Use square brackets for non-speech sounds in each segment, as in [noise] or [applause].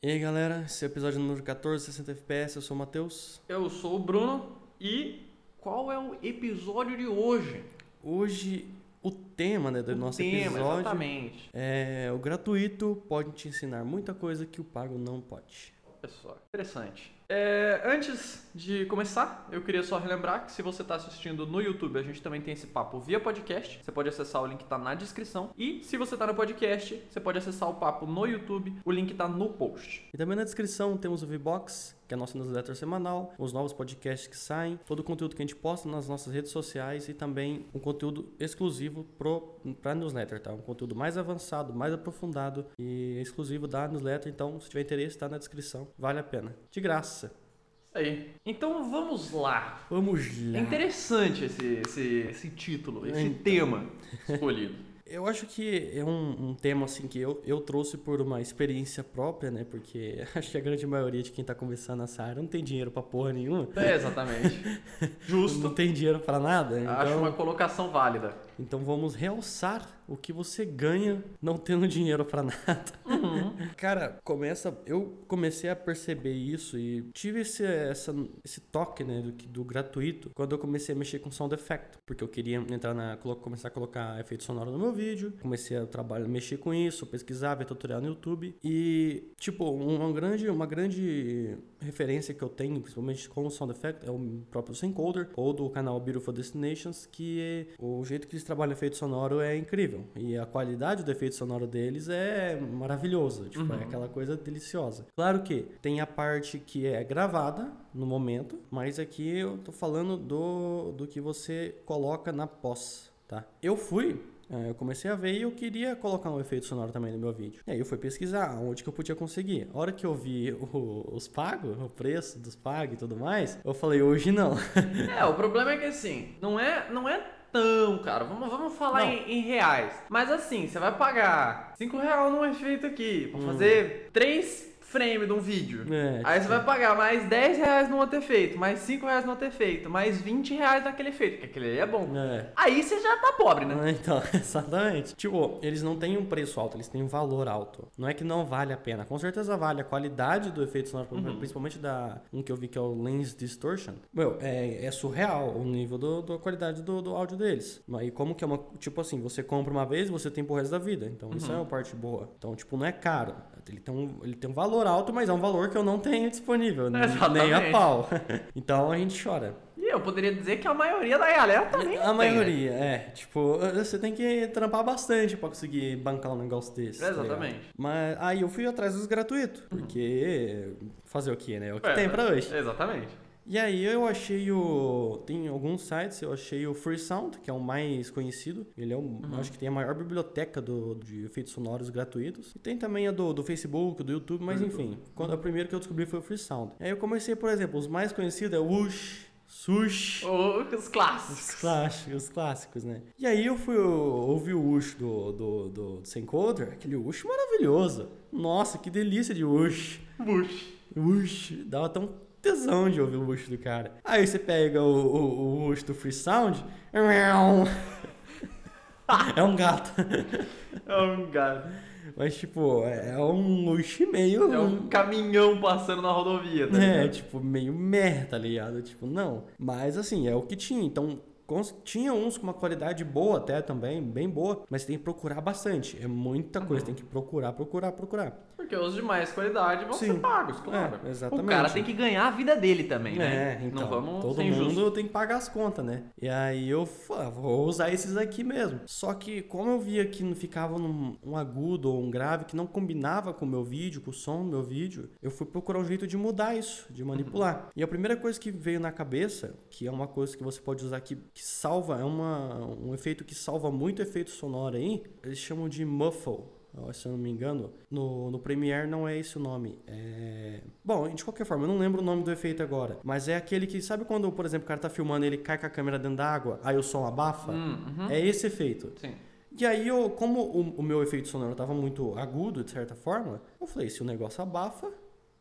E aí galera, esse é o episódio número 14, 60 FPS, eu sou o Matheus. Eu sou o Bruno e qual é o episódio de hoje? Hoje o tema né, do o nosso tema, episódio exatamente. é o gratuito pode te ensinar muita coisa que o pago não pode. Pessoal, interessante. É, antes de começar, eu queria só relembrar que se você está assistindo no YouTube, a gente também tem esse papo via podcast. Você pode acessar o link que está na descrição. E se você está no podcast, você pode acessar o papo no YouTube. O link está no post. E também na descrição temos o VBox, que é a nossa newsletter semanal, os novos podcasts que saem, todo o conteúdo que a gente posta nas nossas redes sociais e também um conteúdo exclusivo para newsletter, tá? Um conteúdo mais avançado, mais aprofundado e exclusivo da newsletter. Então, se tiver interesse, está na descrição. Vale a pena. De graça. Aí. Então vamos lá. Vamos lá. É interessante esse, esse, esse título, esse Então. tema escolhido. [laughs] Eu acho que é um, um tema assim que eu, eu trouxe por uma experiência própria, né? Porque [laughs] acho que a grande maioria de quem tá começando nessa área não tem dinheiro pra porra nenhuma. É, exatamente. [laughs] Não Justo. tem dinheiro pra nada. Acho Então, uma colocação válida. Então vamos realçar o que você ganha não tendo [laughs] dinheiro pra nada. Uhum. [laughs] Cara, começa. Eu comecei a perceber isso e tive esse, essa, esse toque, né, do, do gratuito quando eu comecei a mexer com sound effect. Porque eu queria entrar na. começar a colocar efeito sonoro no meu vídeo. Comecei a trabalhar, mexer com isso, pesquisar, ver tutorial no YouTube. E, tipo, uma grande, uma grande referência que eu tenho, principalmente com o sound effect, é o próprio Syncoder, ou do canal Beautiful Destinations, que é, o jeito que eles trabalham efeito sonoro é incrível. E a qualidade do efeito sonoro deles é maravilhosa. Tipo, é aquela coisa deliciosa. Claro que tem a parte que é gravada no momento, mas aqui eu tô falando do, do que você coloca na pós, tá? Eu fui é, eu comecei a ver e eu queria colocar um efeito sonoro também no meu vídeo. E aí eu fui pesquisar onde que eu podia conseguir. A hora que eu vi o- os pagos, o preço dos pagos e tudo mais, eu falei, hoje não. É, o problema é que assim, não é, não é tão caro. Vamos, vamos falar em, em reais. Mas assim, você vai pagar 5 reais num efeito aqui Hum. pra fazer 3 frames de um vídeo. É, Aí tipo, você vai pagar mais 10 reais no outro efeito, mais 5 reais no outro efeito, mais 20 reais naquele efeito, porque aquele ali é bom. É. Aí você já tá pobre, né? Ah, Então, [laughs] exatamente. Tipo, eles não têm um preço alto, eles têm um valor alto. Não é que não vale a pena. Com certeza vale. A qualidade do efeito sonoro, principalmente da um que eu vi que é o Lens Distortion, meu, é, é surreal o nível do, da qualidade do, do áudio deles. Mas E como que é uma. Tipo assim, você compra uma vez você tem pro resto da vida. Então, isso é uma parte boa. Então, tipo, não é caro. Ele tem, um, ele tem um valor alto, mas é um valor que eu não tenho disponível. Nem a Exatamente. pau. [laughs] então a gente chora. E eu poderia dizer que a maioria da galera também A não tem, né? maioria, é. Tipo, você tem que trampar bastante pra conseguir bancar um negócio desse. tá? Exatamente. Mas aí eu fui atrás dos gratuitos. Porque fazer o que, né? É o que É, tem pra hoje. Exatamente. E aí eu achei o. Tem alguns sites, eu achei o Freesound, que é o mais conhecido. Ele é o. Uhum. Acho que tem a maior biblioteca do, de efeitos sonoros gratuitos. E tem também a do, do Facebook, do YouTube, mas enfim. Quando, o primeiro que eu descobri foi o Freesound. Aí eu comecei, por exemplo, os mais conhecidos é o Whoosh, Sush. Os clássicos. Os clássicos, os clássicos, né? E aí eu fui ouvir o Ush do, do, do, do Sencoder, aquele Ush maravilhoso. Nossa, que delícia de Ush. Bush. Ush, dava tão tesão de ouvir o Ush do cara. Aí você pega o, o, o Ush do Free Sound, é um gato. É um gato. Mas, tipo, é um Ush meio... É um caminhão passando na rodovia, tá É, ligado? tipo, meio merda, tá ligado? Tipo, não. Mas assim, é o que tinha. Então, tinha uns com uma qualidade boa até também, bem boa, mas tem que procurar bastante. É muita coisa, tem que procurar, procurar, procurar. Porque os de mais qualidade vão Sim. ser pagos, claro. É, exatamente. O cara tem que ganhar a vida dele também, né? É, então, Não vamos todo mundo injustos. tem que pagar as contas, né? E aí eu fa- vou usar esses aqui mesmo. Só que como eu via que não ficava num um agudo ou um grave que não combinava com o meu vídeo, com o som do meu vídeo, eu fui procurar um jeito de mudar isso, de manipular. E a primeira coisa que veio na cabeça, que é uma coisa que você pode usar que, que salva, é uma, um efeito que salva muito efeito sonoro aí, eles chamam de muffle. Se eu não me engano, no, no Premiere não é esse o nome. É... Bom, de qualquer forma, eu não lembro o nome do efeito agora. Mas é aquele que, sabe quando, por exemplo, o cara tá filmando e ele cai com a câmera dentro da água, aí o som abafa? Hum, uhum. É esse efeito. Sim. E aí, eu, como o, o meu efeito sonoro tava muito agudo, de certa forma, eu falei, se o negócio abafa,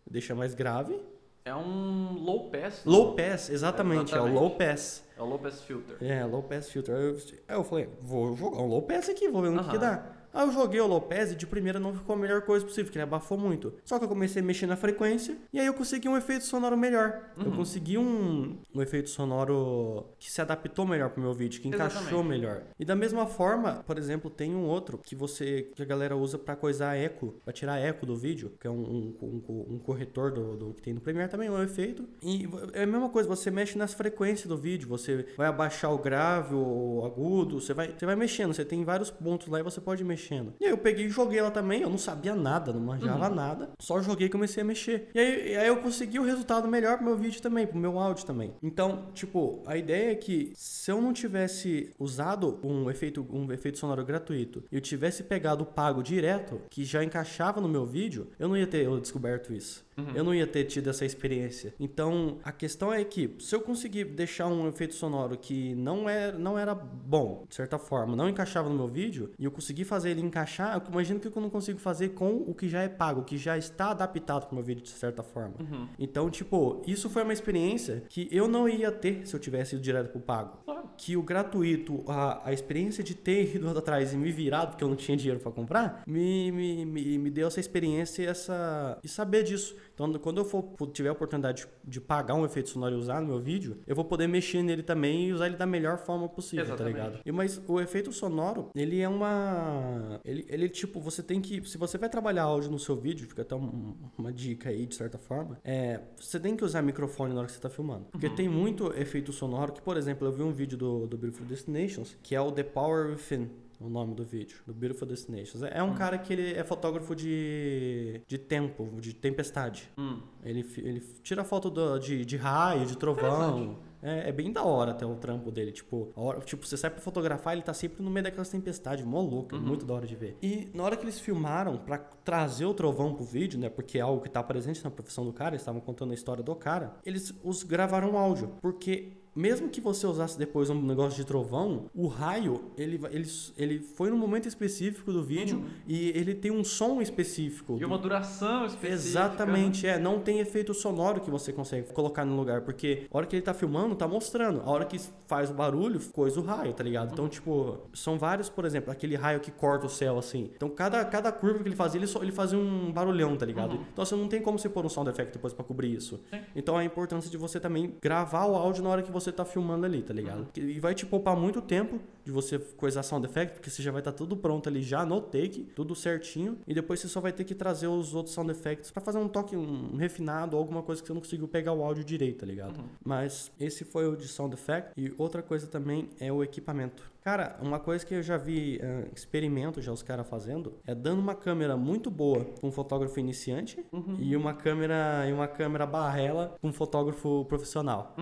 deixa mais grave. É um low pass. Low pass, exatamente, é o Exatamente. low pass. É o low pass filter. É, low pass filter. Aí eu, eu falei, vou jogar um low pass aqui, vou ver no que, que Aham. dá. Aí eu joguei o Lopez e de primeira não ficou a melhor coisa possível, porque ele abafou muito. Só que eu comecei a mexer na frequência e aí eu consegui um efeito sonoro melhor. Eu consegui um, um efeito sonoro que se adaptou melhor pro meu vídeo, que encaixou Exatamente. melhor. E da mesma forma, por exemplo, tem um outro que você que a galera usa pra coisar eco, pra tirar eco do vídeo, que é um, um, um- um corretor do, do que tem no Premiere também, é um efeito. E é a mesma coisa, você mexe nas frequências do vídeo, você vai abaixar o grave, o agudo, você vai, você vai mexendo, você tem vários pontos lá e você pode ir mexendo. E aí eu peguei e joguei ela também, eu não sabia nada, não manjava nada, só joguei e comecei a mexer. E aí, e aí eu consegui o resultado melhor pro meu vídeo também, pro meu áudio também. Então, tipo, a ideia é que se eu não tivesse usado um efeito, um efeito sonoro gratuito e eu tivesse pegado o pago direto, que já encaixava no meu vídeo, eu não ia ter eu descoberto isso. Eu não ia ter tido essa experiência. Então, a questão é que se eu conseguir deixar um efeito sonoro que não era, não era bom, de certa forma, não encaixava no meu vídeo, e eu conseguir fazer ele encaixar, eu imagino que eu não consigo fazer com o que já é pago, o que já está adaptado pro meu vídeo de certa forma. Então, tipo, isso foi uma experiência que eu não ia ter se eu tivesse ido direto pro pago. Claro. Que o gratuito, a, a experiência de ter ido [laughs] atrás e me virado, porque eu não tinha dinheiro pra comprar, me, me, me, me deu essa experiência e, essa, e saber disso. Então, quando eu for, tiver a oportunidade de, pagar um efeito sonoro e usar no meu vídeo, eu vou poder mexer nele também e usar ele da melhor forma possível, Exatamente. tá ligado? E, mas o efeito sonoro, ele é uma. Ele, ele, tipo, você tem que. Se você vai trabalhar áudio no seu vídeo, fica até um- uma dica aí, de certa forma, é. Você tem que usar microfone na hora que você tá filmando. Porque tem muito efeito sonoro que, por exemplo, eu vi um vídeo do, do Beautiful Destinations, que é o The Power Within. O nome do vídeo, do Beautiful Destinations. É um cara que ele é fotógrafo de, de tempo, de tempestade. Hum. Ele, ele tira foto do- de, de raio, de trovão. É, é bem da hora até o trampo dele. Tipo, hora, tipo, você sai pra fotografar, ele tá sempre no meio daquelas tempestades, mó louco, é muito da hora de ver. E na hora que eles filmaram pra trazer o trovão pro vídeo, né? Porque é algo que tá presente na profissão do cara, eles estavam contando a história do cara, eles os gravaram um áudio. Porque mesmo que você usasse depois um negócio de trovão, o raio, ele, ele, ele foi num momento específico do vídeo e ele tem um som específico. E uma duração específica. Exatamente, é. Não tem efeito sonoro que você consegue colocar no lugar. Porque a hora que ele tá filmando, tá mostrando. A hora que faz o barulho, coisa o raio, tá ligado? Então, tipo, são vários, por exemplo, aquele raio que corta o céu, assim. Então, cada, cada curva que ele fazia, ele, só, ele fazia um barulhão, tá ligado? Então, você não tem como você pôr um sound effect depois pra cobrir isso. Sim. Então, a importância de você também gravar o áudio na hora que você tá filmando ali, tá ligado? E vai te poupar muito tempo de você coisar sound effect, porque você já vai estar tudo pronto ali já no take, tudo certinho, e depois você só vai ter que trazer os outros sound effects pra fazer um toque um refinado ou alguma coisa que você não conseguiu pegar o áudio direito, tá ligado? Mas esse foi o de sound effect e outra coisa também é o equipamento. Cara, uma coisa que eu já vi, eh, experimento já os caras fazendo, é dando uma câmera muito boa pra um fotógrafo iniciante e uma câmera e uma câmera barrela pra um fotógrafo profissional.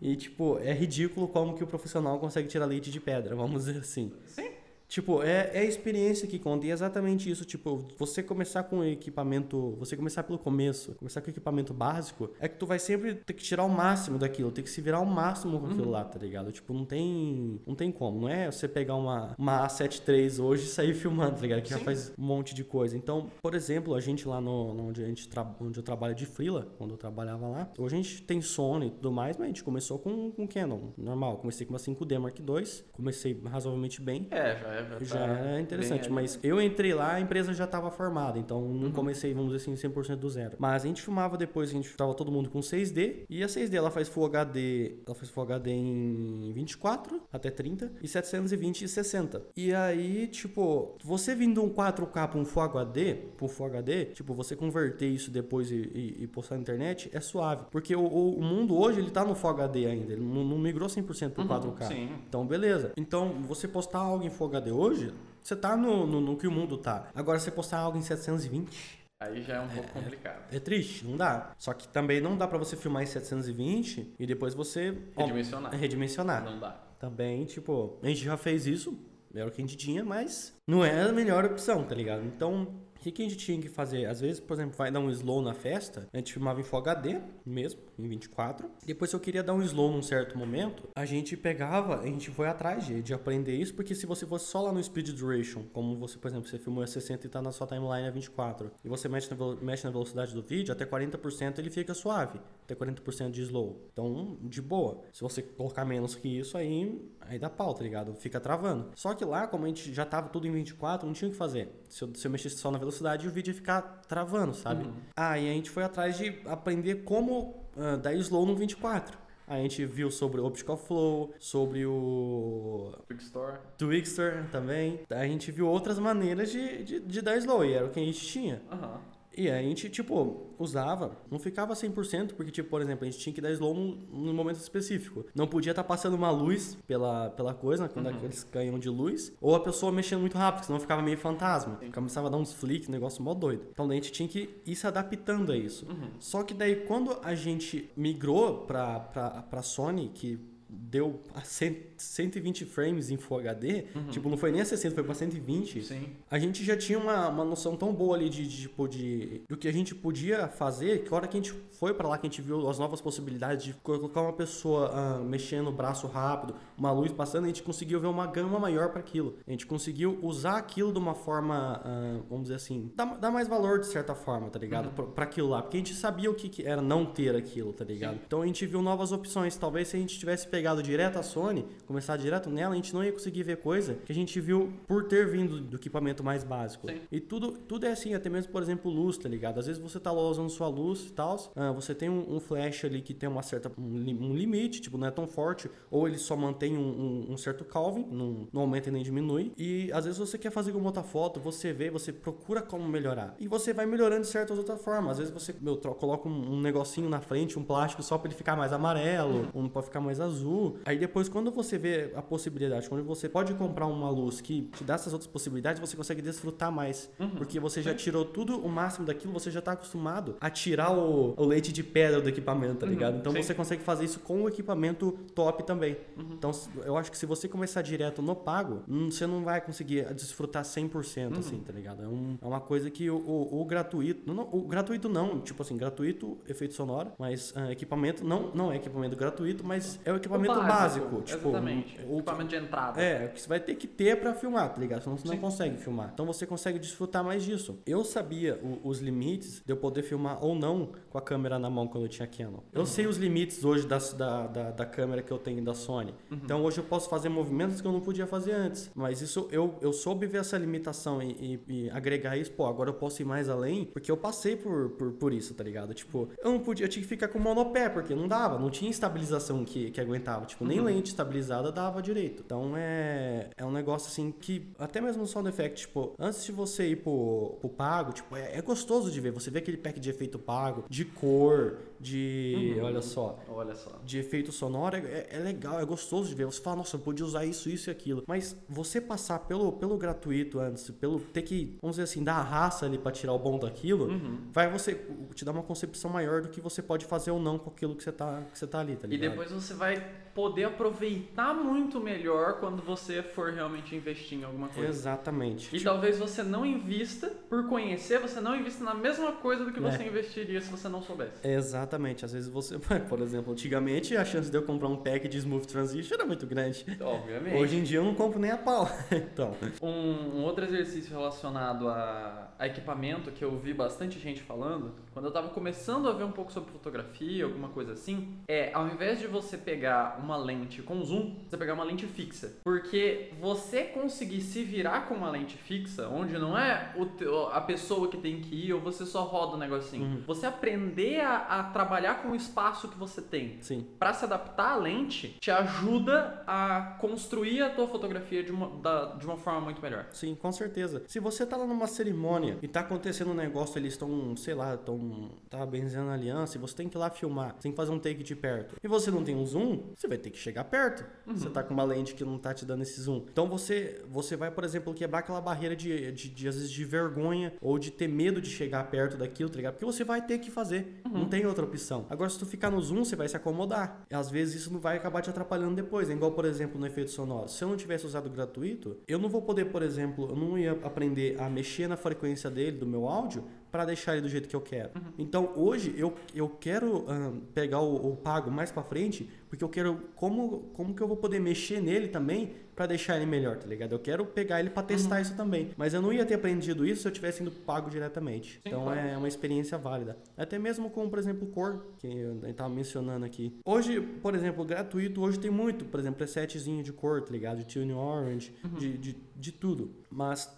E tipo, é ridículo como que o profissional consegue tirar leite de pedra, vamos dizer assim. Sim. Tipo, é, é a experiência que conta. E é exatamente isso. Tipo, você começar com equipamento. Você começar pelo começo, começar com equipamento básico, é que tu vai sempre ter que tirar o máximo daquilo, ter que se virar ao máximo com aquilo lá, tá ligado? Tipo, não tem. Não tem como. Não é você pegar uma, uma A7 III hoje e sair [laughs] filmando, tá ligado? Que já Sim. faz um monte de coisa. Então, por exemplo, a gente lá no, no onde, a gente tra- onde eu trabalho de Freela, quando eu trabalhava lá, hoje a gente tem Sony e tudo mais, mas a gente começou com, com Canon, normal. Comecei com uma 5D Mark II, comecei razoavelmente bem. É, já é. Já, tá Já é interessante, bem mas eu entrei lá, a empresa já estava formada, então não comecei, vamos dizer assim, 100% do zero. Mas a gente filmava depois, a gente tava todo mundo com 6D, e a 6D ela faz Full HD, ela faz Full HD em 24 até 30 e 720 e 60. E aí, tipo, você vindo um 4K para um Full HD, um Full HD, tipo, você converter isso depois e, e- e postar na internet é suave, porque o, o- mundo hoje ele tá no Full HD ainda, ele não, não migrou 100% pro 4K. sim. Então, beleza. Então, você postar algo em Full HD hoje, você tá no, no, no que o mundo tá. Agora, você postar algo em 720, Aí já é um pouco complicado. é triste, não dá. Só que também não dá pra você filmar em 720 e depois você ó, Redimensionar. redimensionar. Não dá. Também, tipo, a gente já fez isso, era o que a gente tinha, mas não é a melhor opção, tá ligado? Então, O que, a gente tinha que fazer? Às vezes, por exemplo, vai dar um slow na festa, a gente filmava em Full HD mesmo, em 24. Depois, se eu queria dar um slow num certo momento, a gente pegava, a gente foi atrás de, de aprender isso, porque se você fosse só lá no Speed Duration, como você, por exemplo, você filmou a 60 e tá na sua timeline a 24, e você mexe na, mexe na velocidade do vídeo, até 40% ele fica suave, até 40% de slow. Então, de boa. Se você colocar menos que isso, aí, aí dá pau, tá ligado? Fica travando. Só que lá, como a gente já tava tudo em 24, não tinha o que fazer. Se eu, se eu mexesse só na velocidade, o vídeo ia ficar travando, sabe? Ah, e a gente foi atrás de aprender como ah, dar slow no 24. A gente viu sobre o Optical Flow, sobre o Quick Store. Twixter também. A gente viu outras maneiras de, de, de dar slow, e era o que a gente tinha. Aham. E a gente, tipo, usava, não ficava 100%, porque, tipo, por exemplo, a gente tinha que dar slow num, num momento específico. Não podia estar passando uma luz pela, pela coisa, quando aqueles canhão de luz, ou a pessoa mexendo muito rápido, senão ficava meio fantasma. Começava a dar uns flicks, negócio mó doido. Então daí a gente tinha que ir se adaptando a isso. Só que daí, quando a gente migrou pra, pra, pra Sony, que deu a 100, 120 frames em Full HD, tipo, não foi nem a 60, foi pra 120 Sim. a gente já tinha uma, uma noção tão boa ali de, de, tipo, de do que a gente podia fazer que a hora que a gente foi pra lá que a gente viu as novas possibilidades de colocar uma pessoa ah, mexendo o braço rápido, uma luz passando, a gente conseguiu ver uma gama maior para aquilo. A gente conseguiu usar aquilo de uma forma, ah, vamos dizer assim, dar, dar mais valor de certa forma, tá ligado? Pra, pra aquilo lá, porque a gente sabia o que, que era não ter aquilo, tá ligado? Então a gente viu novas opções. Talvez se a gente tivesse pegado direto a Sony, começar direto nela, a gente não ia conseguir ver coisa que a gente viu por ter vindo do equipamento mais básico. Sim. E tudo, tudo é assim, até mesmo, por exemplo, luz, tá ligado? Às vezes você tá lá usando sua luz e tal, ah, você tem um, um flash ali que tem uma certa, um, um limite, tipo, não é tão forte, ou ele só mantém um, um- certo Calvin, não, não aumenta e nem diminui. E às vezes você quer fazer alguma outra foto, você vê, você procura como melhorar. E você vai melhorando de certas outras formas. Às vezes você, meu, coloca um, um negocinho na frente, um plástico só pra ele ficar mais amarelo, um pra ficar mais azul. Aí depois, quando você vê a possibilidade, quando você pode comprar uma luz que te dá essas outras possibilidades, você consegue desfrutar mais. Porque você já tirou tudo o máximo daquilo, você já tá acostumado a tirar o, o leite de pedra do equipamento, tá ligado? Então sim. você consegue fazer isso com o equipamento top também. Então s- eu acho que se você começar direto no pago, hum, você não vai conseguir desfrutar 100% assim, tá ligado? É, um- é uma coisa que o, o- o gratuito, não, não, o gratuito não, tipo assim, gratuito, efeito sonoro, mas ah, equipamento não, não é equipamento gratuito, mas é o equipamento O básico, tipo, Exatamente. o- Equipamento de entrada. é, que você vai ter que ter pra filmar, tá ligado? Senão você não Sim. consegue filmar. Então você consegue desfrutar mais disso. Eu sabia o- os limites de eu poder filmar ou não com a câmera na mão quando eu tinha Canon. Eu sei os limites hoje das- da, da, da câmera que eu tenho da Sony. Então hoje eu posso fazer movimentos que eu não podia fazer antes. Mas isso eu, eu soube ver essa limitação e, e- e agregar isso. Pô, agora eu posso ir mais além porque eu passei por, por, por isso, tá ligado? Tipo, eu não podia, eu tinha que ficar com monopé porque não dava, não tinha estabilização que, que aguentava. Tipo, nem lente estabilizada dava direito. Então é, é um negócio assim que, até mesmo no Sound Effect, tipo, antes de você ir pro, pro pago, tipo, é, é gostoso de ver. Você vê aquele pack de efeito pago, de cor, de. Olha só Olha só. de efeito sonoro é, é legal, é gostoso de ver. Você fala, nossa, eu podia usar isso, isso e aquilo. Mas você passar pelo, pelo gratuito antes, pelo ter que, vamos dizer assim, dar a raça ali pra tirar o bom daquilo, Uhum. vai você te dar uma concepção maior do que você pode fazer ou não com aquilo que você tá, que você tá ali, tá E ligado? depois você vai poder aproveitar muito melhor quando você for realmente investir em alguma coisa. Exatamente. E talvez você não invista, por conhecer, você não invista na mesma coisa do que É. você investiria se você não soubesse. Exatamente. Às vezes você, [laughs] por exemplo, antigamente a chance de eu comprar um pack de Smooth Transition era muito grande. Obviamente. Hoje em dia eu não compro nem a pau. [laughs] então, Um, um outro exercício relacionado a, a equipamento que eu vi bastante gente falando, quando eu tava começando a ver um pouco sobre fotografia, alguma coisa assim, é ao invés de você pegar uma lente com zoom, você pegar uma lente fixa. Porque você conseguir se virar com uma lente fixa, onde não é o a pessoa que tem que ir ou você só roda o negocinho, Uhum. você aprender a, a trabalhar com o espaço que você tem. Pra se adaptar à lente, te ajuda a construir a tua fotografia de uma, da- de uma forma muito melhor. Sim, com certeza. Se você tá lá numa cerimônia e tá acontecendo um negócio, eles estão, sei lá, estão tá benzendo a aliança e você tem que ir lá filmar, você tem que fazer um take de perto. E você não tem um zoom, você vai ter que chegar perto. Você tá com uma lente que não tá te dando esse zoom. Então você, você vai, por exemplo, quebrar aquela barreira de, de, de, às vezes de vergonha ou de ter medo de chegar perto daquilo, tá ligado? Porque você vai ter que fazer. Não tem outra opção. Agora, se tu ficar no zoom, você vai se acomodar. E às vezes isso não vai acabar te atrapalhando depois. É igual, por exemplo, no efeito sonoro. Se eu não tivesse usado gratuito, eu não vou poder, por exemplo, eu não ia aprender a mexer na frequência dele, do meu áudio, para deixar ele do jeito que eu quero. Uhum. Então hoje eu, eu quero pegar o, o, pago mais para frente, porque eu quero como como que eu vou poder mexer nele também para deixar ele melhor, tá ligado? Eu quero pegar ele para testar uhum. isso também. Mas eu não ia ter aprendido isso se eu tivesse indo pago diretamente. Sim, então claro. é uma experiência válida. Até mesmo com, por exemplo, cor, que eu estava mencionando aqui. Hoje, por exemplo, gratuito, hoje tem muito, por exemplo, presetzinho de cor, tá ligado? De tune orange, uhum. de, de, de tudo. Mas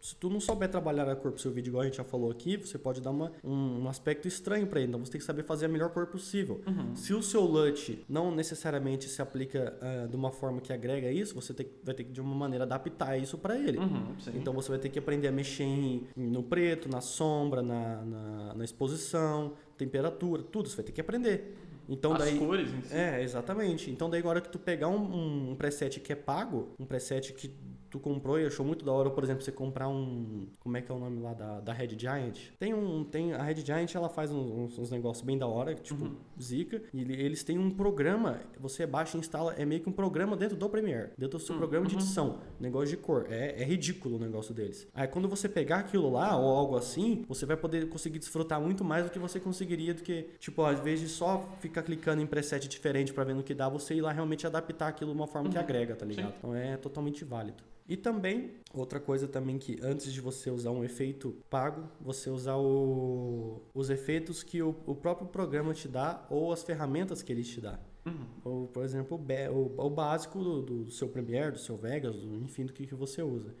se tu não souber trabalhar a cor pro seu vídeo, igual a gente já falou aqui, você pode dar uma, um, um aspecto estranho para ele. Então você tem que saber fazer a melhor cor possível. Uhum. Se o seu LUT não necessariamente se aplica uh, de uma forma que agrega isso, você tem, vai ter que de uma maneira adaptar isso para ele. Uhum, então você vai ter que aprender a mexer em, no preto, na sombra, na, na, na exposição, temperatura, tudo. Você vai ter que aprender. Então As daí, cores em si. É, exatamente. Então daí agora que tu pegar um, um preset que é pago, um preset que tu comprou e achou muito da hora, por exemplo, você comprar um. Como é que é o nome lá da, da Red Giant? Tem um. Tem, a Red Giant ela faz uns, uns negócios bem da hora, tipo uhum. Zika. E eles têm um programa, você baixa e instala, é meio que um programa dentro do Premiere, dentro do seu uhum. programa de edição. Negócio de cor. É, é ridículo o negócio deles. Aí quando você pegar aquilo lá ou algo assim, você vai poder conseguir desfrutar muito mais do que você conseguiria do que, tipo, às vezes só ficar clicando em preset diferente para ver no que dá, você ir lá realmente adaptar aquilo de uma forma uhum. que agrega, tá ligado? Sim. Então é totalmente válido. E também, outra coisa também que antes de você usar um efeito pago, você usar o, os efeitos que o, o, próprio programa te dá ou as ferramentas que ele te dá. Uhum. Ou, por exemplo, o, o, básico do, do, seu Premiere, do seu Vegas, do, enfim, do que, que você usa.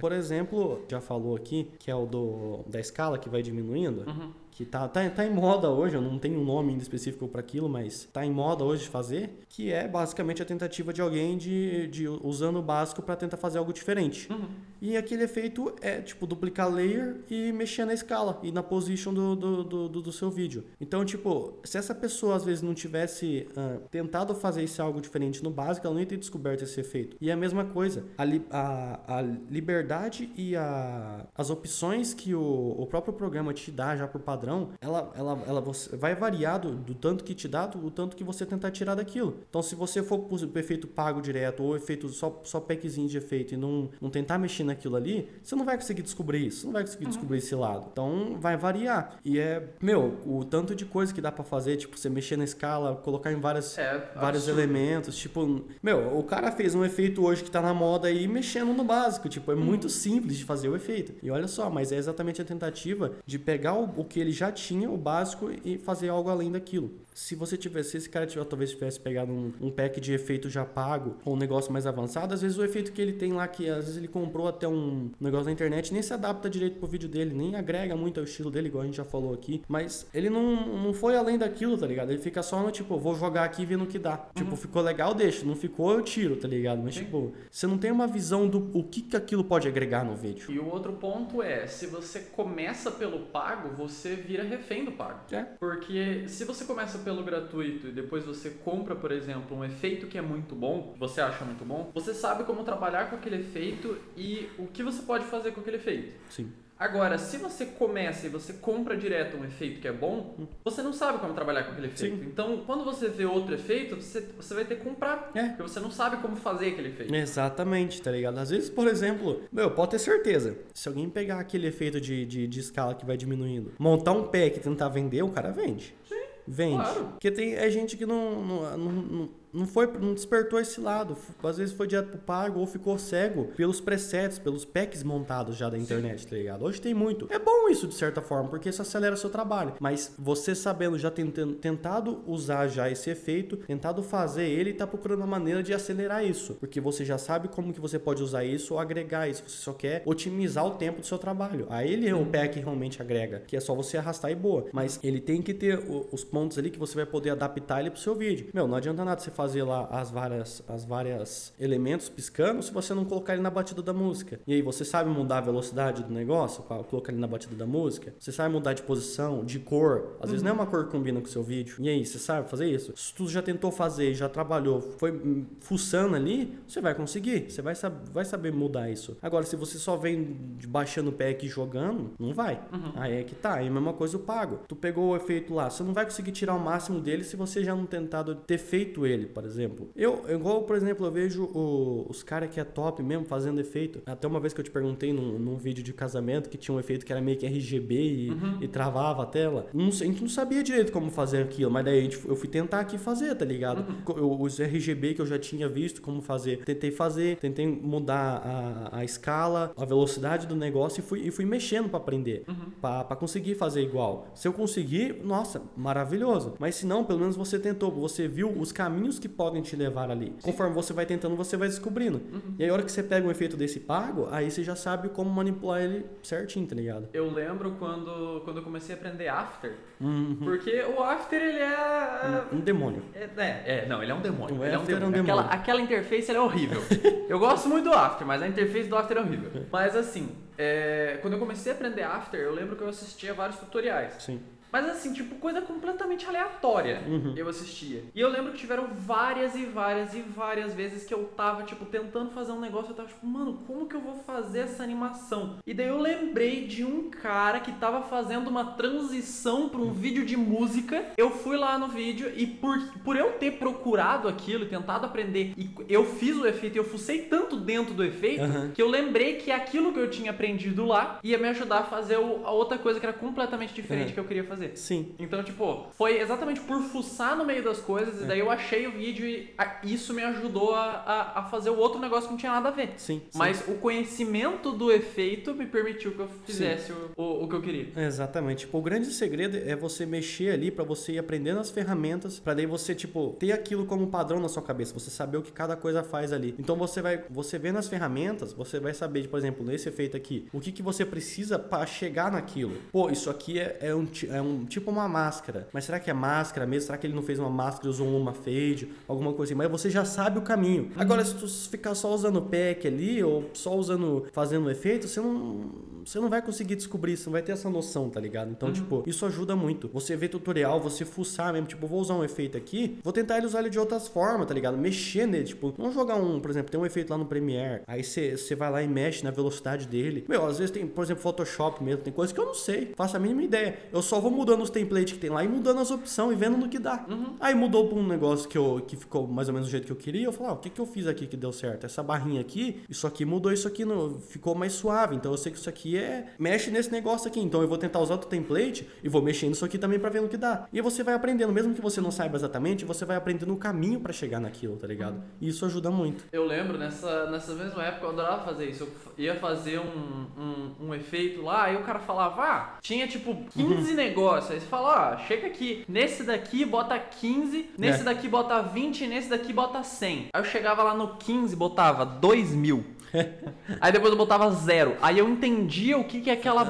Por exemplo, já falou aqui, que é o do, da escala que vai diminuindo. Uhum que tá, tá, tá em moda hoje, eu não tenho um nome específico para aquilo, mas tá em moda hoje de fazer, que é basicamente a tentativa de alguém de, de usando o básico para tentar fazer algo diferente. Uhum. E aquele efeito é tipo duplicar layer e mexer na escala e na position do, do, do, do seu vídeo. Então, tipo, se essa pessoa às vezes não tivesse uh, tentado fazer esse algo diferente no básico, ela não ia ter descoberto esse efeito. E é a mesma coisa, a, li, a, a liberdade e a, as opções que o, o próprio programa te dá já por padrão padrão, ela, ela, ela vai variar do, do, tanto que te dá, do, do, tanto que você tentar tirar daquilo. Então, se você for pro efeito pago direto ou efeito só, só packzinho de efeito e não, não tentar mexer naquilo ali, você não vai conseguir descobrir isso, não vai conseguir uhum. descobrir esse lado. Então, vai variar. E é, meu, o tanto de coisa que dá para fazer, tipo, você mexer na escala, colocar em várias, é, vários elementos, tipo, meu, o cara fez um efeito hoje que tá na moda aí mexendo no básico, tipo, é uhum. muito simples de fazer o efeito. E olha só, mas é exatamente a tentativa de pegar o, o que ele já tinha o básico e fazer algo além daquilo se você tivesse, se esse cara tivesse, talvez tivesse pegado um, um, pack de efeito já pago ou um negócio mais avançado, às vezes o efeito que ele tem lá, que às vezes ele comprou até um negócio na internet, nem se adapta direito pro vídeo dele, nem agrega muito ao estilo dele, igual a gente já falou aqui. Mas ele não, não foi além daquilo, tá ligado? Ele fica só no tipo, vou jogar aqui e ver no que dá. Tipo, uhum. Tipo, ficou legal, deixa. Não ficou, eu tiro, tá ligado? Mas, Sim. tipo, você não tem uma visão do o que, que aquilo pode agregar no vídeo. E o outro ponto é, se você começa pelo pago, você vira refém do pago. É. Porque se você começa pelo gratuito e depois você compra, por exemplo, um efeito que é muito bom, você acha muito bom, você sabe como trabalhar com aquele efeito e o que você pode fazer com aquele efeito. Sim. Agora, se você começa e você compra direto um efeito que é bom, hum. você não sabe como trabalhar com aquele efeito. Sim. Então, quando você vê outro efeito, você, você vai ter que comprar. É. Porque você não sabe como fazer aquele efeito. Exatamente, tá ligado? Às vezes, por exemplo, meu, pode ter certeza. Se alguém pegar aquele efeito de, de, de escala que vai diminuindo, montar um pack e tentar vender, o cara vende. Sim. Vende. Claro. Porque tem é gente que não, não, não, não foi não despertou esse lado. Às vezes foi direto pro pago ou ficou cego pelos presets, pelos packs montados já da internet, Sim. tá ligado? Hoje tem muito. É bom isso de certa forma, porque isso acelera o seu trabalho. Mas você sabendo já tentando, tentado usar já esse efeito, tentado fazer ele, tá procurando uma maneira de acelerar isso, porque você já sabe como que você pode usar isso ou agregar isso. Você só quer otimizar o tempo do seu trabalho. Aí ele é o pack que realmente agrega, que é só você arrastar e boa. Mas ele tem que ter os pontos ali que você vai poder adaptar ele pro seu vídeo. Meu, não adianta nada você fazer lá as várias, as várias elementos piscando se você não colocar ele na batida da música. E aí, você sabe mudar a velocidade do negócio, colocar ele na batida da música? Você sabe mudar de posição, de cor? Às vezes não é uma cor que combina com o seu vídeo. E aí, você sabe fazer isso? Se tu já tentou fazer, já trabalhou, foi fuçando ali, você vai conseguir. Você vai, sab vai saber mudar isso. Agora, se você só vem baixando o pé aqui jogando, não vai. Uhum. Aí é que tá. Aí a mesma coisa o pago. Tu pegou o efeito lá, você não vai conseguir tirar o máximo dele se você já não tentado ter feito ele, por exemplo. Eu, igual, por exemplo, eu vejo o, os caras que é top mesmo fazendo efeito. Até uma vez que eu te perguntei num, num vídeo de casamento que tinha um efeito que era meio que RGB e, Uhum. e travava a tela. Não, a gente não sabia direito como fazer aquilo, mas daí a gente, eu fui tentar aqui fazer, tá ligado? Uhum. Eu- os RGB que eu já tinha visto como fazer, tentei fazer, tentei mudar a, a escala, a velocidade do negócio e fui, e fui mexendo pra aprender, Uhum. pra conseguir fazer igual. Se eu conseguir, nossa, maravilhoso. Mas se não, pelo menos você tentou, você viu os caminhos que podem te levar ali. Conforme você vai tentando, você vai descobrindo. Uhum. E aí, a hora que você pega um efeito desse pago, aí você já sabe como manipular ele certinho, tá ligado? Eu lembro quando, quando eu comecei a aprender After, Uhum. porque o After ele é. Um demônio. É, é, é, não, ele é um demônio. O ele é um After é um demônio. demônio. Aquela, aquela interface é horrível. eu gosto muito do After, mas a interface do After é horrível. Mas assim, é, quando eu comecei a aprender After, eu lembro que eu assistia vários tutoriais. Sim. Mas assim, tipo, coisa completamente aleatória Uhum. eu assistia. E eu lembro que tiveram várias e várias e várias vezes que eu tava, tipo, tentando fazer um negócio, eu tava tipo, mano, como que eu vou fazer essa animação? E daí eu lembrei de um cara que tava fazendo uma transição pra um vídeo de música. Eu fui lá no vídeo e por, por eu ter procurado aquilo e tentado aprender, e eu fiz o efeito e eu fucei tanto dentro do efeito Aham. que eu lembrei que aquilo que eu tinha aprendido lá ia me ajudar a fazer o- a outra coisa que era completamente diferente Aham. que eu queria fazer. Sim. Então, tipo, foi exatamente por fuçar no meio das coisas, e daí eu achei o vídeo e isso me ajudou a, a, a fazer o outro negócio que não tinha nada a ver. Sim. sim. Mas o conhecimento do efeito me permitiu que eu fizesse o, o, o que eu queria. Exatamente. Tipo, o grande segredo é você mexer ali pra você ir aprendendo as ferramentas, pra daí você, tipo, ter aquilo como padrão na sua cabeça, você saber o que cada coisa faz ali. Então você vai, você vendo as ferramentas, você vai saber, por exemplo, nesse efeito aqui, o que que você precisa pra chegar naquilo. Pô, isso aqui é, é um, é um tipo uma máscara. Mas será que é máscara mesmo? Será que ele não fez uma máscara e usou uma fade? Alguma coisa assim. Mas você já sabe o caminho. Agora, se tu ficar só usando o pack ali, ou só usando, fazendo um efeito, você não você não vai conseguir descobrir, você não vai ter essa noção, tá ligado? Então, tipo, isso ajuda muito. Você vê tutorial, você fuçar mesmo, tipo, vou usar um efeito aqui, vou tentar ele usar ele de outras formas, tá ligado? Mexer nele, tipo, não jogar um, por exemplo, tem um efeito lá no Premiere, aí você vai lá e mexe na velocidade dele. Meu, às vezes tem, por exemplo, Photoshop mesmo, tem coisa que eu não sei, faço a mínima ideia. Eu só vou mudando os templates que tem lá e mudando as opções e vendo no que dá. Aí mudou pra um negócio que, eu, que ficou mais ou menos do jeito que eu queria, eu falei, ah, o que que eu fiz aqui que deu certo? Essa barrinha aqui, isso aqui mudou isso aqui, no, ficou mais suave, então eu sei que isso aqui é... Mexe nesse negócio aqui, então eu vou tentar usar outro template e vou mexer nisso aqui também pra ver no que dá. E você vai aprendendo, mesmo que você não saiba exatamente, você vai aprendendo o caminho pra chegar naquilo, tá ligado? E isso ajuda muito. Eu lembro, nessa, nessa mesma época eu adorava fazer isso. Eu ia fazer um, um, um efeito lá, aí o cara falava, ah, tinha tipo 15 negócios. Aí você fala, ó, chega aqui, nesse daqui bota 15, nesse É. daqui bota 20, nesse daqui bota 100. Aí eu chegava lá no 15, botava 2 mil. [laughs] Aí depois eu botava zero. Aí eu entendia o que, que aquela,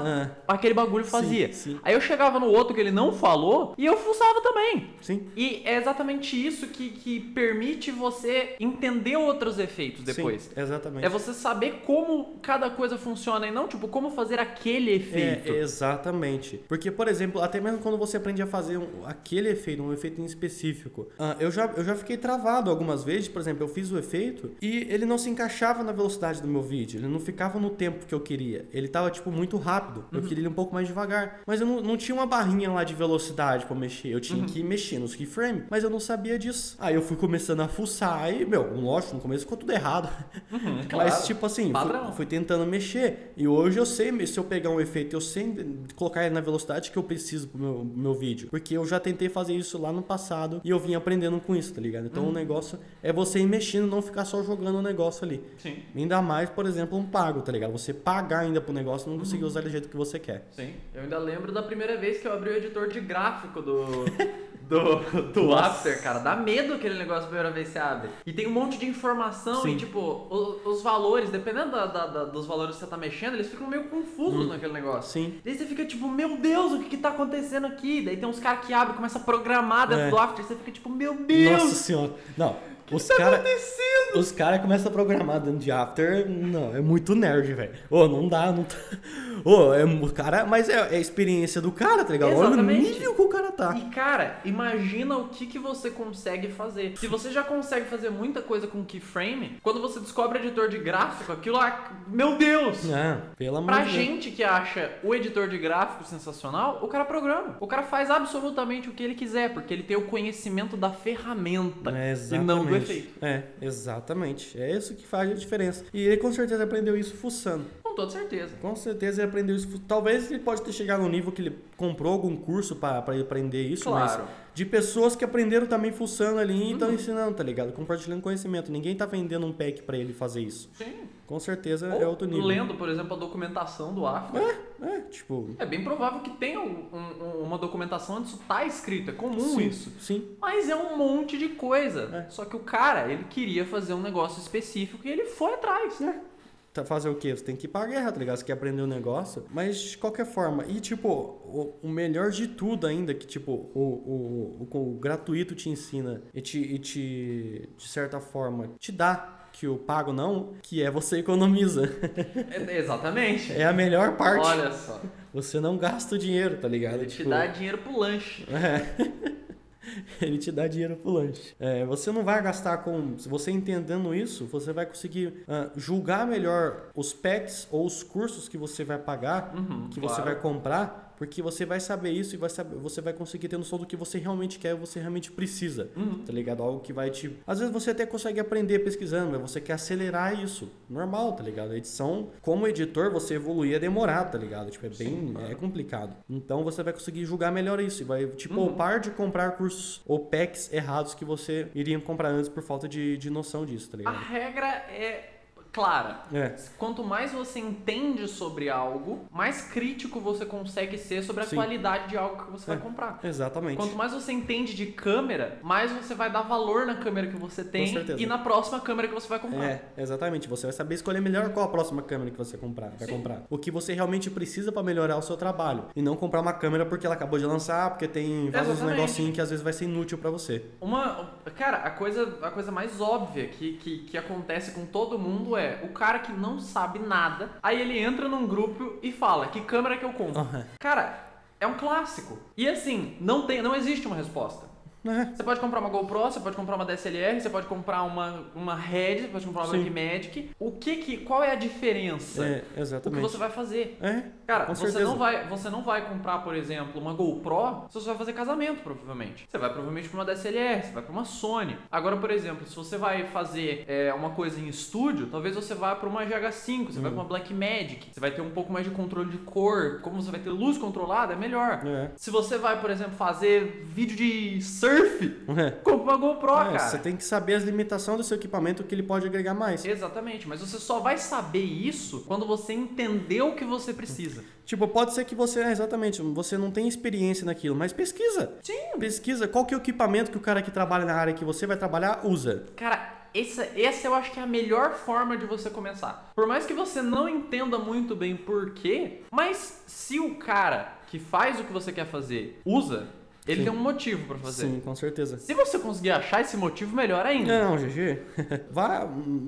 Ah, aquele bagulho sim, fazia. sim. Aí eu chegava no outro que ele não falou e eu fuçava também. Sim. E é exatamente isso que, que permite você entender outros efeitos depois. Sim, exatamente. É você saber como cada coisa funciona e não, tipo, como fazer aquele efeito. É, exatamente. Porque, por exemplo, até mesmo quando você aprende a fazer um- aquele efeito, um efeito em específico, ah, eu, já, eu já fiquei travado algumas vezes, por exemplo, eu fiz o efeito e ele não se encaixava na velocidade do meu vídeo, ele não ficava no tempo que eu queria. Ele tava, tipo, muito rápido. Eu queria ele um pouco mais devagar. Mas eu não, não tinha uma barrinha lá de velocidade pra mexer. Eu tinha que mexer nos keyframes, mas eu não sabia disso. Aí eu fui começando a fuçar e, meu, lógico, no começo ficou tudo errado. [laughs] claro. Mas, tipo assim, fui, fui tentando mexer. E hoje eu sei, se eu pegar um efeito, eu sei colocar ele na velocidade que eu preciso pro meu, meu vídeo. Porque eu já tentei fazer isso lá no passado e eu vim aprendendo com isso, tá ligado? Então o negócio é você ir mexendo, não ficar só jogando o negócio ali. Sim, Ainda mais, por exemplo, um pago, tá ligado? Você pagar ainda pro negócio e não conseguir usar do jeito que você quer. sim. Eu ainda lembro da primeira vez que eu abri o editor de gráfico do, [laughs] do, do After, cara, dá medo aquele negócio a primeira vez que você abre. E tem um monte de informação Sim. e, tipo, o- os, valores, dependendo da- da- da- dos valores que você tá mexendo, eles ficam meio confusos naquele negócio. Sim. Daí você fica tipo, meu Deus, o que que tá acontecendo aqui? Daí tem uns caras que abrem, começam a programar dentro É. do After, você fica tipo, meu Deus, Nossa senhora. Não, os tá caras. Os caras começam a programar dentro de After. Não, é muito nerd, velho. Ô, não dá, não tá. Ô, é o cara. Mas é, é a experiência do cara, tá ligado? Olha o Exatamente. nível E cara, imagina o que, que você consegue fazer. Se você já consegue fazer muita coisa com keyframe, quando você descobre editor de gráfico, aquilo lá, meu Deus! Não, pelo amor Pra gente que acha o editor de gráfico sensacional, o cara programa. O cara faz absolutamente o que ele quiser, porque ele tem o conhecimento da ferramenta É, e não do efeito. É, exatamente. É isso que faz a diferença. E ele com certeza aprendeu isso fuçando. Com toda certeza. Com certeza ele aprendeu isso. Talvez ele pode ter chegado no nível que ele comprou algum curso ele aprender isso, Claro. mas de pessoas que aprenderam também fuçando ali e Uhum. estão ensinando, tá ligado? Compartilhando conhecimento. Ninguém tá vendendo um pack pra ele fazer isso. Sim. Com certeza Ou é outro nível. lendo, por exemplo, a documentação do After. É, tipo, É bem provável que tenha um- um- uma documentação onde isso tá escrito. É comum sim, isso. Sim. Mas é um monte de coisa. É. Só que o cara, ele queria fazer um negócio específico e ele foi atrás. É. Tá fazer o quê? Você tem que ir pra guerra, tá ligado? Você quer aprender um negócio. Mas de qualquer forma. E tipo, o, o melhor de tudo ainda, que tipo, o, o, o, o gratuito te ensina e te, e te, de certa forma, te dá. Que o pago não, que é você economiza. [laughs] É- exatamente. É a melhor parte. Olha só. Você não gasta o dinheiro, tá ligado? Ele te Tipo, dá dinheiro pro lanche. É. [laughs] [laughs] Ele te dá dinheiro pro lanche. É, você não vai gastar com. Se você entendendo isso, você vai conseguir ah, julgar melhor os packs ou os cursos que você vai pagar, Uhum, que você claro. vai comprar, porque você vai saber isso e vai saber, você vai conseguir ter noção do que você realmente quer e você realmente precisa. Uhum. Tá ligado? Algo que vai te. Às vezes você até consegue aprender pesquisando, mas você quer acelerar isso. Normal, tá ligado? A edição, como editor, você evoluir é demorado, tá ligado? Tipo, é bem. É complicado. Então você vai conseguir julgar melhor isso. E vai te Uhum. poupar de comprar cursos ou packs errados que você iria comprar antes por falta de, de noção disso, tá A ligado? regra é clara. É. Quanto mais você entende sobre algo, mais crítico você consegue ser sobre a Sim. qualidade de algo que você vai É. comprar. Exatamente. Quanto mais você entende de câmera, mais você vai dar valor na câmera que você tem e na próxima câmera que você vai comprar. É, exatamente. Você vai saber escolher melhor qual a próxima câmera que você comprar, vai Sim. comprar. O que você realmente precisa pra melhorar o seu trabalho. E não comprar uma câmera porque ela acabou de lançar, porque tem vários negocinhos que às vezes vai ser inútil pra você. Uma, cara, a coisa, a coisa mais óbvia que, que, que acontece com todo mundo é o cara que não sabe nada, aí ele entra num grupo e fala que câmera que eu compro. Aham. Cara, é um clássico. E assim, não tem, não existe uma resposta. É. Você pode comprar uma GoPro, você pode comprar uma DSLR, você pode comprar uma, uma Red, você pode comprar uma. Blackmagic. O que que, qual é a diferença? É, o que exatamente. você vai fazer? É, Cara, você certeza. não, vai, você não vai comprar, por exemplo, uma GoPro se você vai fazer casamento, provavelmente. Você vai provavelmente pra uma DSLR, você vai pra uma Sony. Agora, por exemplo, se você vai fazer é, uma coisa em estúdio, talvez você vá pra uma GH5, você Hum. vai pra uma Blackmagic. Você vai ter um pouco mais de controle de cor. Como você vai ter luz controlada, é melhor. É. Se você vai, por exemplo, fazer vídeo de surf, É. compra uma GoPro, É, cara. Você tem que saber as limitações do seu equipamento, o que ele pode agregar mais. Exatamente, mas você só vai saber isso quando você entender o que você precisa. Tipo, pode ser que você, é, exatamente, você não tem experiência naquilo, mas pesquisa. Sim. Pesquisa qual que é o equipamento que o cara que trabalha na área que você vai trabalhar usa. Cara, essa, essa eu acho que é a melhor forma de você começar. Por mais que você não entenda muito bem por quê, mas se o cara que faz o que você quer fazer usa, ele Sim. tem um motivo pra fazer. Sim, com certeza. Se você conseguir achar esse motivo, melhor ainda. Não, GG. [laughs] Vá. hum,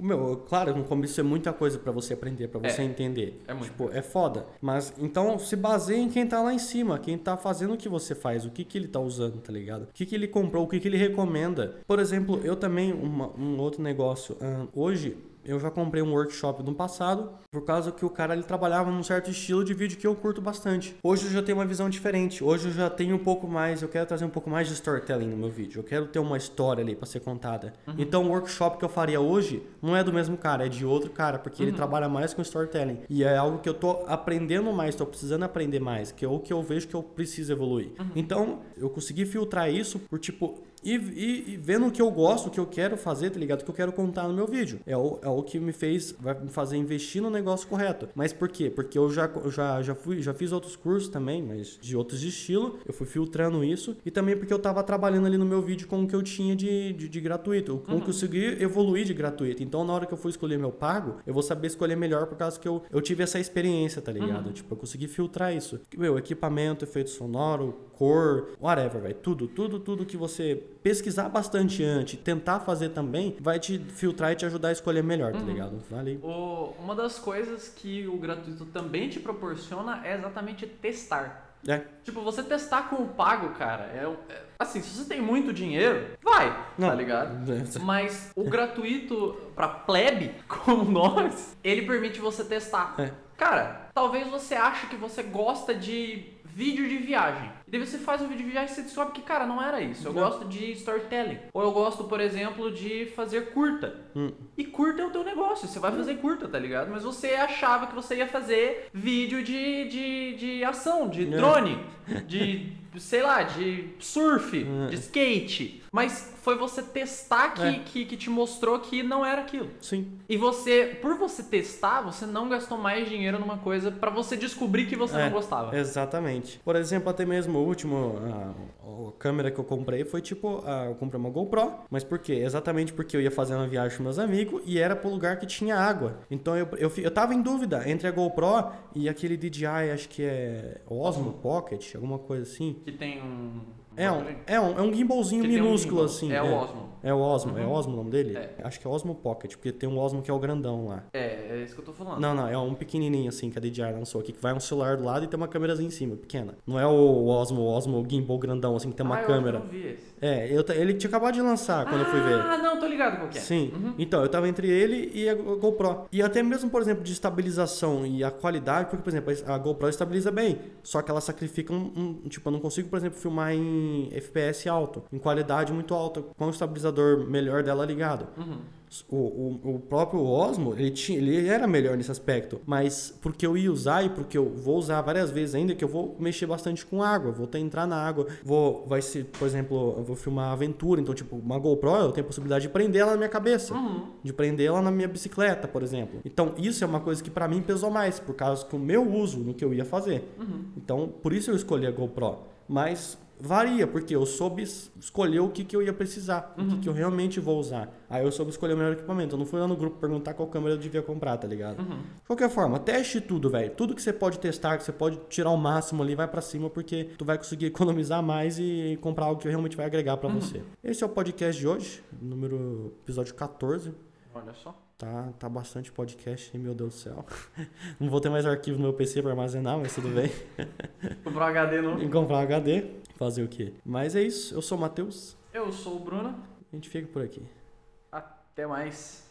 Meu, claro, no começo é muita coisa pra você aprender, pra você É. entender. É muito. Tipo, é foda. Mas então se baseia em quem tá lá em cima, quem tá fazendo o que você faz, o que que ele tá usando, tá ligado? O que que ele comprou, o que que ele recomenda. Por exemplo, eu também, uma- um outro negócio. hoje, eu já comprei um workshop no passado, por causa que o cara ele trabalhava num certo estilo de vídeo que eu curto bastante. Hoje eu já tenho uma visão diferente. Hoje eu já tenho um pouco mais, eu quero trazer um pouco mais de storytelling no meu vídeo. Eu quero ter uma história ali pra ser contada. Então o workshop que eu faria hoje não é do mesmo cara, é de outro cara, porque ele trabalha mais com storytelling. E é algo que eu tô aprendendo mais, tô precisando aprender mais, que é o que eu vejo que eu preciso evoluir. Então, eu consegui filtrar isso por tipo e, e, e vendo o que eu gosto, o que eu quero fazer, tá ligado? O que eu quero contar no meu vídeo. É o, é o que me fez, vai me fazer investir no negócio correto. Mas por quê? Porque eu já, eu já, já, fui, já fiz outros cursos também, mas de outros estilos. Eu fui filtrando isso. E também porque eu tava trabalhando ali no meu vídeo com o que eu tinha de, de, de gratuito. Com o que eu consegui evoluir de gratuito. Então, na hora que eu for escolher meu pago, eu vou saber escolher melhor por causa que eu, eu tive essa experiência, tá ligado? Uhum. Tipo, eu consegui filtrar isso. Meu, equipamento, efeito sonoro, cor, whatever, velho. Tudo, tudo, tudo que você pesquisar bastante antes, tentar fazer também, vai te filtrar e te ajudar a escolher melhor, tá Uhum. ligado? Vale. O- uma das coisas que o gratuito também te proporciona é exatamente testar. É. Tipo, você testar com o pago, cara, é, é- assim, se você tem muito dinheiro, vai, tá Não. ligado? [laughs] É. Mas o gratuito pra plebe, [laughs] como nós, ele permite você testar. É. Cara, talvez você ache que você gosta de vídeo de viagem. E daí você faz um vídeo de viagem e você descobre que, cara, não era isso. Eu Não. gosto de storytelling. Ou eu gosto, por exemplo, de fazer curta. Hum. E curta é o teu negócio, você vai fazer curta, tá ligado? Mas você achava que você ia fazer vídeo de, de, de ação, de É. drone, de, [laughs] sei lá, de surf, É. de skate. Mas foi você testar que, É. que, que te mostrou que não era aquilo. Sim. E você, por você testar, você não gastou mais dinheiro numa coisa pra você descobrir que você É, não gostava. Exatamente. Por exemplo, até mesmo o último, a, a câmera que eu comprei foi tipo, a, eu comprei uma GoPro, mas por quê? Exatamente porque eu ia fazer uma viagem com meus amigos e era pro lugar que tinha água. Então eu, eu, eu tava em dúvida entre a GoPro e aquele DJI, acho que é Osmo Pocket, alguma coisa assim. Que tem um. É um, é um, é um gimbalzinho tem um minúsculo gimbal. assim. É o Osmo. É o Osmo, é Uhum. Osmo o nome dele? É. Acho que é Osmo Pocket, porque tem um Osmo que é o grandão lá. É, é isso que eu tô falando. Não, não, é um pequenininho assim que a DJI lançou aqui, que vai um celular do lado e tem uma câmerazinha em cima, pequena. Não é o Osmo, o Osmo gimbal grandão assim que tem uma ah, câmera. eu não vi esse. É, eu, ele tinha acabado de lançar quando eu fui ver. Ah, não, tô ligado qual que é. Sim. Uhum. Então, eu tava entre ele e a Go- GoPro. E até mesmo, por exemplo, de estabilização e a qualidade, porque, por exemplo, a GoPro estabiliza bem, só que ela sacrifica um, um- Tipo, eu não consigo, por exemplo, filmar em FPS alto, em qualidade muito alta, com o estabilizador melhor dela ligado. Uhum. O, o, o próprio Osmo, ele, tinha, ele era melhor nesse aspecto, mas porque eu ia usar e porque eu vou usar várias vezes ainda, que eu vou mexer bastante com água, vou ter entrar na água, vou, vai ser, por exemplo, eu vou filmar aventura, então, tipo, uma GoPro, eu tenho a possibilidade de prender ela na minha cabeça, Uhum. de prender ela na minha bicicleta, por exemplo. Então, isso é uma coisa que pra mim pesou mais, por causa do meu uso no que eu ia fazer. Uhum. Então, por isso eu escolhi a GoPro. Mas varia, porque eu soube es- escolher o que, que eu ia precisar, o que, que eu realmente vou usar. Aí eu soube escolher o melhor equipamento. Eu não fui lá no grupo perguntar qual câmera eu devia comprar, tá ligado? Uhum. De qualquer forma, teste tudo, velho. Tudo que você pode testar, que você pode tirar o máximo ali, vai pra cima, porque tu vai conseguir [laughs] economizar mais e comprar algo que realmente vai agregar pra você. Esse é o podcast de hoje, número episódio 14. Olha só. Tá, tá bastante podcast, meu Deus do céu. [laughs] Não vou ter mais arquivo no meu PC pra armazenar, mas tudo bem. Comprou um HD novo. Em comprar um HD, [laughs] fazer o quê? Mas é isso, eu sou o Matheus, Eu sou o Bruno. a gente fica por aqui. Até mais.